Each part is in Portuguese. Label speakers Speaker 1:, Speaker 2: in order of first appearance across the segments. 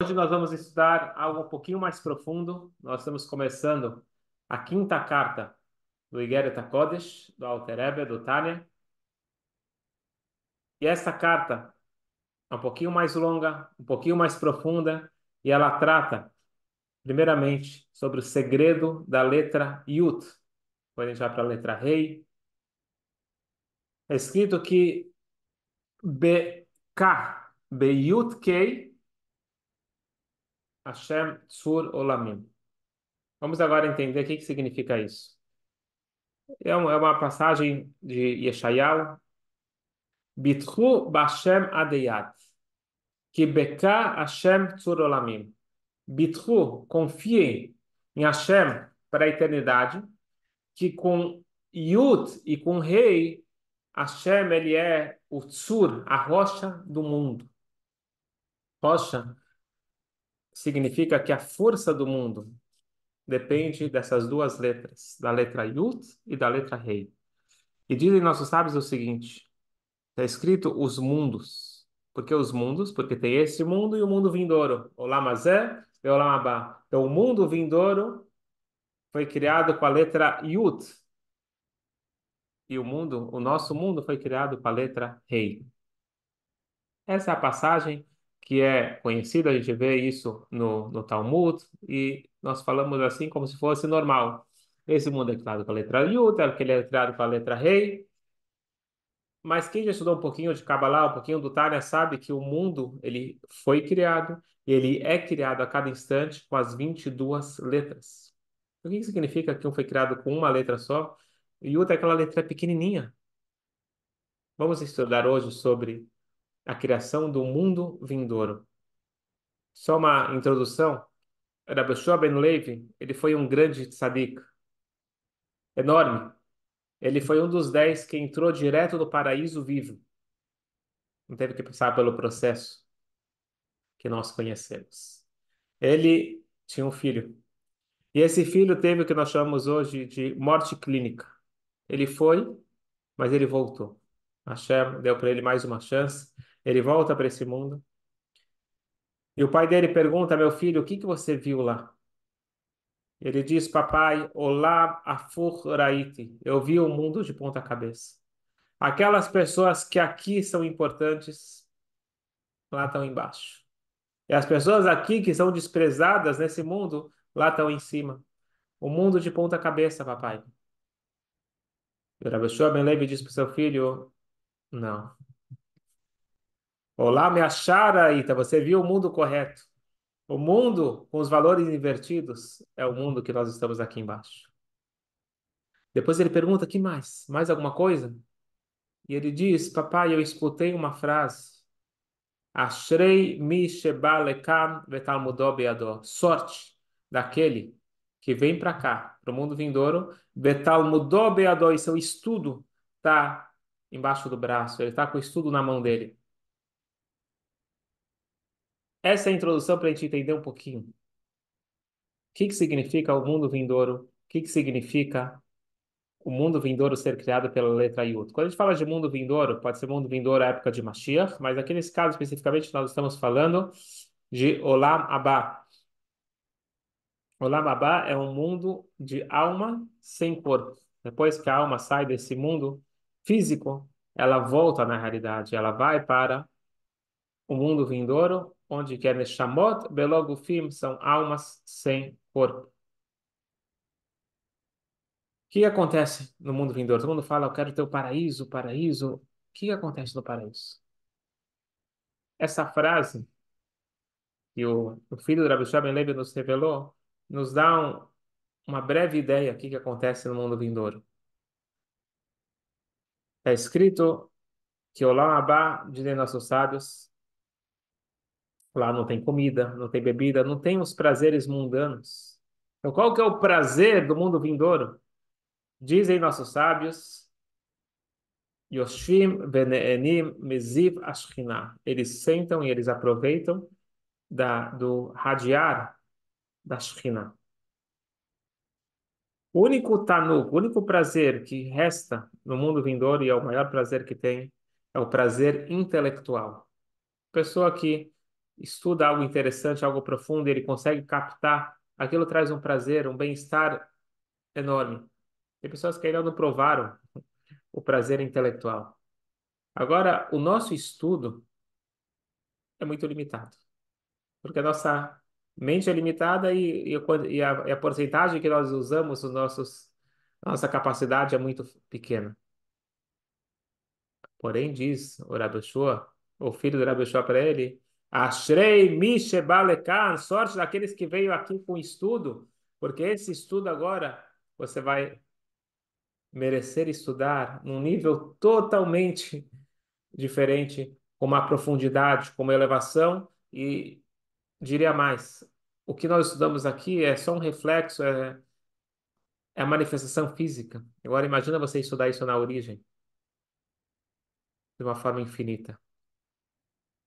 Speaker 1: Hoje nós vamos estudar algo um pouquinho mais profundo. Nós estamos começando a quinta carta do Igeret HaKodesh, do Alter Rebbe, do Tânia. E essa carta é um pouquinho mais longa, um pouquinho mais profunda, e ela trata, primeiramente, sobre o segredo da letra Yud. Quando a gente vai para a letra Rei, é escrito que K, Beyut Kei, Hashem Tzur Olamim. Vamos agora entender o que, que significa isso. É, é uma passagem de Yeshayahu. Bitchu Bashem Adeyat. Que Beka Hashem Tzur Olamim. Bitchu, confiem em Hashem para a eternidade, que com Yud e com Rei, Hashem ele é o Tzur, a rocha do mundo. Rocha significa que a força do mundo depende dessas duas letras, da letra Yud e da letra Rei. E dizem nossos sábios o seguinte: está escrito os mundos. Por que os mundos? Porque tem esse mundo e o mundo vindouro. Olamazé e Olamabá. Então, o mundo vindouro foi criado com a letra Yud. E o mundo, o nosso mundo foi criado com a letra Rei. Essa é a passagem que é conhecido, a gente vê isso no, no Talmud, e nós falamos assim como se fosse normal. Esse mundo é criado com a letra Yud, aquele é criado com a letra Rei. Mas quem já estudou um pouquinho de Kabbalah, um pouquinho do Tânia, sabe que o mundo ele foi criado, e ele é criado a cada instante com as 22 letras. O que significa que um foi criado com uma letra só? Yud é aquela letra pequenininha. Vamos estudar hoje sobre a criação do mundo vindouro. Só uma introdução. Rabbi Shua Ben Levi, ele foi um grande tzadik, enorme. Ele foi um dos dez que entrou direto do paraíso vivo. Não teve que passar pelo processo que nós conhecemos. Ele tinha um filho. E esse filho teve o que nós chamamos hoje de morte clínica. Ele foi, mas ele voltou. Hashem deu para ele mais uma chance. Ele volta para esse mundo. E o pai dele pergunta: Meu filho, o que, que você viu lá? Ele diz: Papai, Olá afur raiti. Eu vi o mundo de ponta cabeça. Aquelas pessoas que aqui são importantes, lá estão embaixo. E as pessoas aqui que são desprezadas nesse mundo, lá estão em cima. O mundo de ponta cabeça, papai. E o Rabbi Ben Levi diz para o seu filho: Não. Olá, me achara, Ita, você viu o mundo correto. O mundo com os valores invertidos é o mundo que nós estamos aqui embaixo. Depois ele pergunta: que mais? Mais alguma coisa? E ele diz: Papai, eu escutei uma frase. Ashrei mi sheba lekam vetalmudó beadó. Sorte daquele que vem para cá, para o mundo vindouro, vetalmudó beadó, e seu estudo está embaixo do braço, ele está com o estudo na mão dele. Essa é a introdução para a gente entender um pouquinho. O que, que significa o mundo vindouro? O que, que significa o mundo vindouro ser criado pela letra Yud? Quando a gente fala de mundo vindouro, pode ser mundo vindouro à época de Mashiach, mas aqui nesse caso especificamente nós estamos falando de Olam Abba. Olam Abba é um mundo de alma sem corpo. Depois que a alma sai desse mundo físico, ela volta na realidade, ela vai para o mundo vindouro, onde que é Neshamot, Belogufim, são almas sem corpo. O que acontece no mundo vindouro? Todo mundo fala, eu quero ter o paraíso, o paraíso. O que acontece no paraíso? Essa frase que o, o filho do Rabbi Shaben Levi nos revelou, nos dá um, uma breve ideia do que, acontece no mundo vindouro. É escrito que Olam Abba, dizem nossos sábios, Lá não tem comida, não tem bebida, não tem os prazeres mundanos. Então, qual que é o prazer do mundo vindouro? Dizem nossos sábios, Yoshim vene'enim meziv ashkinah. Eles sentam e eles aproveitam da, do radiar da Shekhinah. O único tanuk, o único prazer que resta no mundo vindouro, e é o maior prazer que tem, é o prazer intelectual. Pessoa que estuda algo interessante, algo profundo, ele consegue captar, aquilo traz um prazer, um bem-estar enorme. Tem pessoas que ainda não provaram o prazer intelectual. Agora, o nosso estudo é muito limitado, porque a nossa mente é limitada e, e, a, e a porcentagem que nós usamos, os nossos, a nossa capacidade é muito pequena. Porém, diz o Rabeshua, o filho do Rabeshua para ele, Ashrei Mishe Balekan, sorte daqueles que veio aqui com estudo, porque esse estudo agora você vai merecer estudar num nível totalmente diferente, com uma profundidade, com uma elevação e diria mais, o que nós estudamos aqui é só um reflexo, é, é a manifestação física. Agora imagina você estudar isso na origem, de uma forma infinita.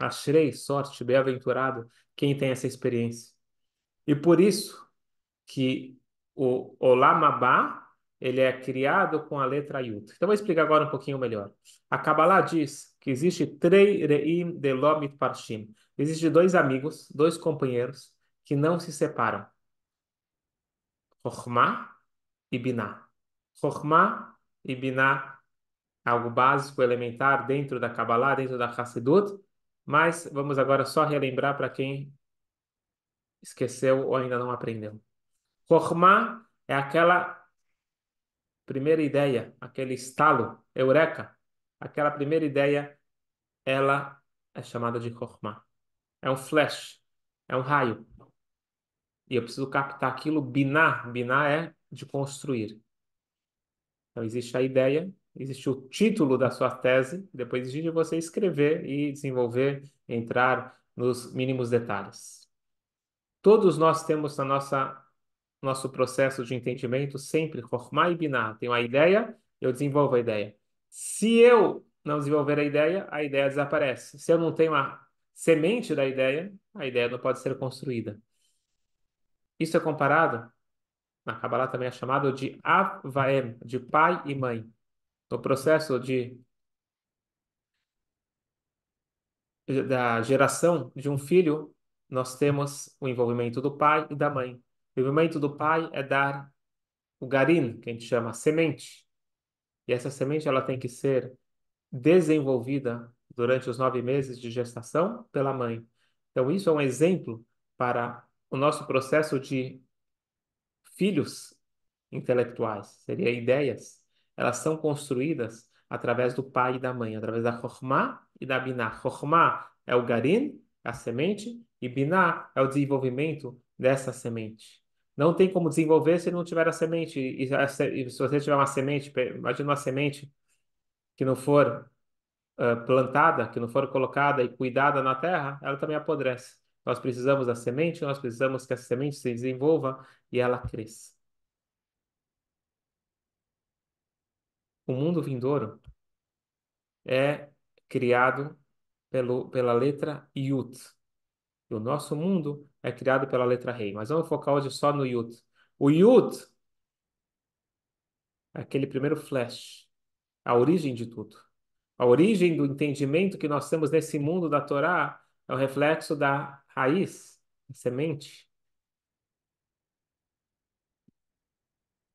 Speaker 1: Ashrei, sorte, bem-aventurado quem tem essa experiência. E por isso que o Olam Abba, ele é criado com a letra Yud. Então vou explicar agora um pouquinho melhor. A Kabbalah diz que existe trei reim de lomit parshim. Existem dois amigos, dois companheiros que não se separam. Chokhmah e Binah. Chokhmah e Binah, algo básico, elementar dentro da Kabbalah, dentro da Hassidut, mas vamos agora só relembrar para quem esqueceu ou ainda não aprendeu. Chokhmah é aquela primeira ideia, aquele estalo, eureka, aquela primeira ideia, ela é chamada de Chokhmah. É um flash, é um raio. E eu preciso captar aquilo, binar. Binar é de construir. Então existe a ideia, existe o título da sua tese, depois existe você escrever e desenvolver, entrar nos mínimos detalhes. Todos nós temos na nossa nosso processo de entendimento sempre Chokhmah e Binah. Tenho a ideia, eu desenvolvo a ideia. Se eu não desenvolver a ideia, a ideia desaparece. Se eu não tenho a semente da ideia, a ideia não pode ser construída. Isso é comparado, na Kabbalah também é chamado de Avaem, de pai e mãe. No processo de da geração de um filho, nós temos o envolvimento do pai e da mãe. O envolvimento do pai é dar o garim, que a gente chama semente. E essa semente ela tem que ser desenvolvida durante os nove meses de gestação pela mãe. Então, isso é um exemplo para o nosso processo de filhos intelectuais, seria ideias. Elas são construídas através do pai e da mãe, através da Chokhmah e da Binah. Chokhmah é o garim, a semente, e Binah é o desenvolvimento dessa semente. Não tem como desenvolver se não tiver a semente. E, se você tiver uma semente, imagina uma semente que não for uh, plantada, que não for colocada e cuidada na terra, ela também apodrece. Nós precisamos da semente, nós precisamos que a semente se desenvolva e ela cresça. O mundo vindouro é criado pelo, pela letra Yud. E o nosso mundo é criado pela letra Rei. Mas vamos focar hoje só no Yud. O Yud é aquele primeiro flash, a origem de tudo. A origem do entendimento que nós temos nesse mundo da Torá é o reflexo da raiz, a semente,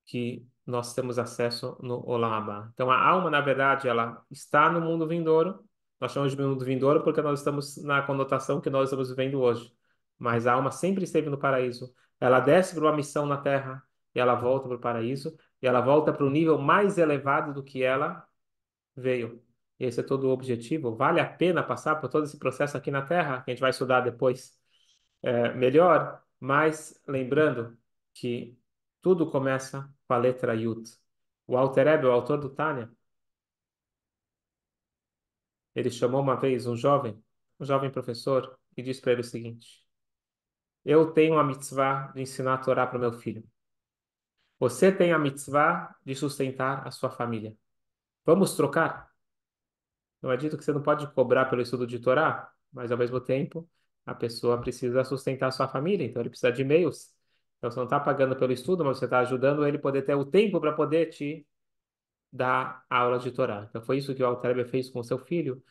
Speaker 1: que nós temos acesso no Olam. Então, a alma, na verdade, ela está no mundo vindouro. Nós chamamos de mundo vindouro porque nós estamos na conotação que nós estamos vivendo hoje. Mas a alma sempre esteve no paraíso. Ela desce para uma missão na terra e ela volta para o paraíso e ela volta para o nível mais elevado do que ela veio. Esse é todo o objetivo. Vale a pena passar por todo esse processo aqui na Terra, que a gente vai estudar depois é, melhor, mas lembrando que tudo começa com a letra Yud. O Alter Ebe, o autor do Tânia, ele chamou uma vez um jovem, um jovem professor, e disse para ele o seguinte: Eu tenho a mitzvah de ensinar a Torá para o meu filho. Você tem a mitzvah de sustentar a sua família. Vamos trocar? Eu acredito que você não pode cobrar pelo estudo de Torá, mas ao mesmo tempo a pessoa precisa sustentar a sua família, então ele precisa de meios. Então você não está pagando pelo estudo, mas você está ajudando ele poder ter o tempo para poder te dar aula de Torá. Então foi isso que o Altarebbe fez com seu filho.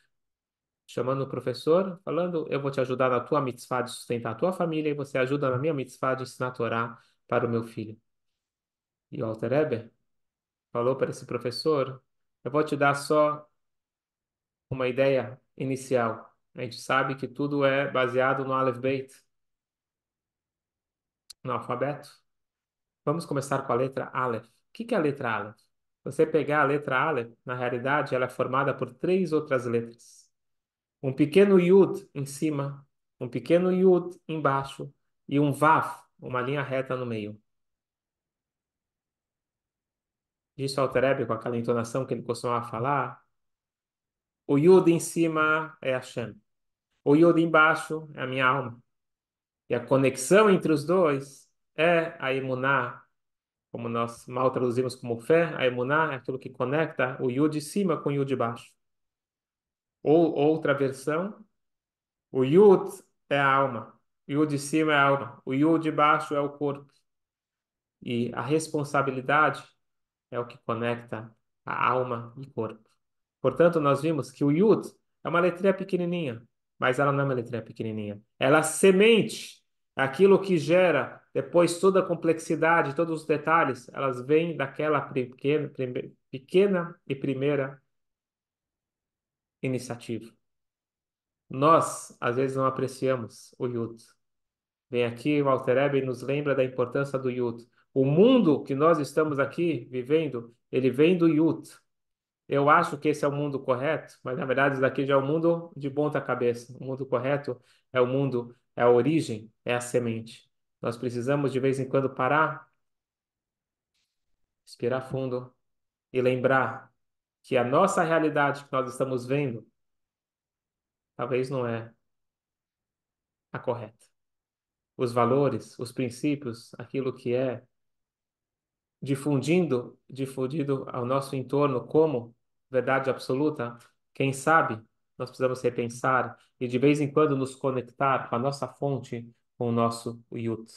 Speaker 1: chamando o professor, falando: Eu vou te ajudar na tua mitzvah de sustentar a tua família, e você ajuda na minha mitzvah de ensinar Torá para o meu filho. E o Alter Rebbe falou para esse professor: Eu vou te dar só uma ideia inicial. A gente sabe que tudo é baseado no Aleph Beit, no alfabeto. Vamos começar com a letra Aleph. O que é a letra Aleph? Você pegar a letra Aleph, na realidade, ela é formada por três outras letras. Um pequeno Yud em cima, um pequeno Yud embaixo e um Vav, uma linha reta no meio. Disse o Alter com aquela entonação que ele costumava falar. O Yud em cima é Hashem. O Yud embaixo é a minha alma. E a conexão entre os dois é a Emuná, como nós mal traduzimos como fé. A Emuná é aquilo que conecta o Yud de cima com o Yud de baixo. Ou outra versão, o Yud é a alma. O Yud de cima é a alma. O Yud de baixo é o corpo. E a responsabilidade é o que conecta a alma e corpo. Portanto, nós vimos que o Yud é uma letrinha pequenininha, mas ela não é uma letrinha pequenininha. Ela é semente, aquilo que gera depois toda a complexidade, todos os detalhes, elas vêm daquela pequena, pequena e primeira iniciativa. Nós, às vezes, não apreciamos o Yud. Vem aqui o Alter e nos lembra da importância do Yud. O mundo que nós estamos aqui vivendo, ele vem do Yud. Eu acho que esse é o mundo correto, mas na verdade isso daqui já é o mundo de ponta cabeça. O mundo correto é o mundo, é a origem, é a semente. Nós precisamos de vez em quando parar, respirar fundo e lembrar que a nossa realidade que nós estamos vendo talvez não é a correta. Os valores, os princípios, aquilo que é difundindo, difundido ao nosso entorno como verdade absoluta, quem sabe nós precisamos repensar e de vez em quando nos conectar com a nossa fonte, com o nosso Yut.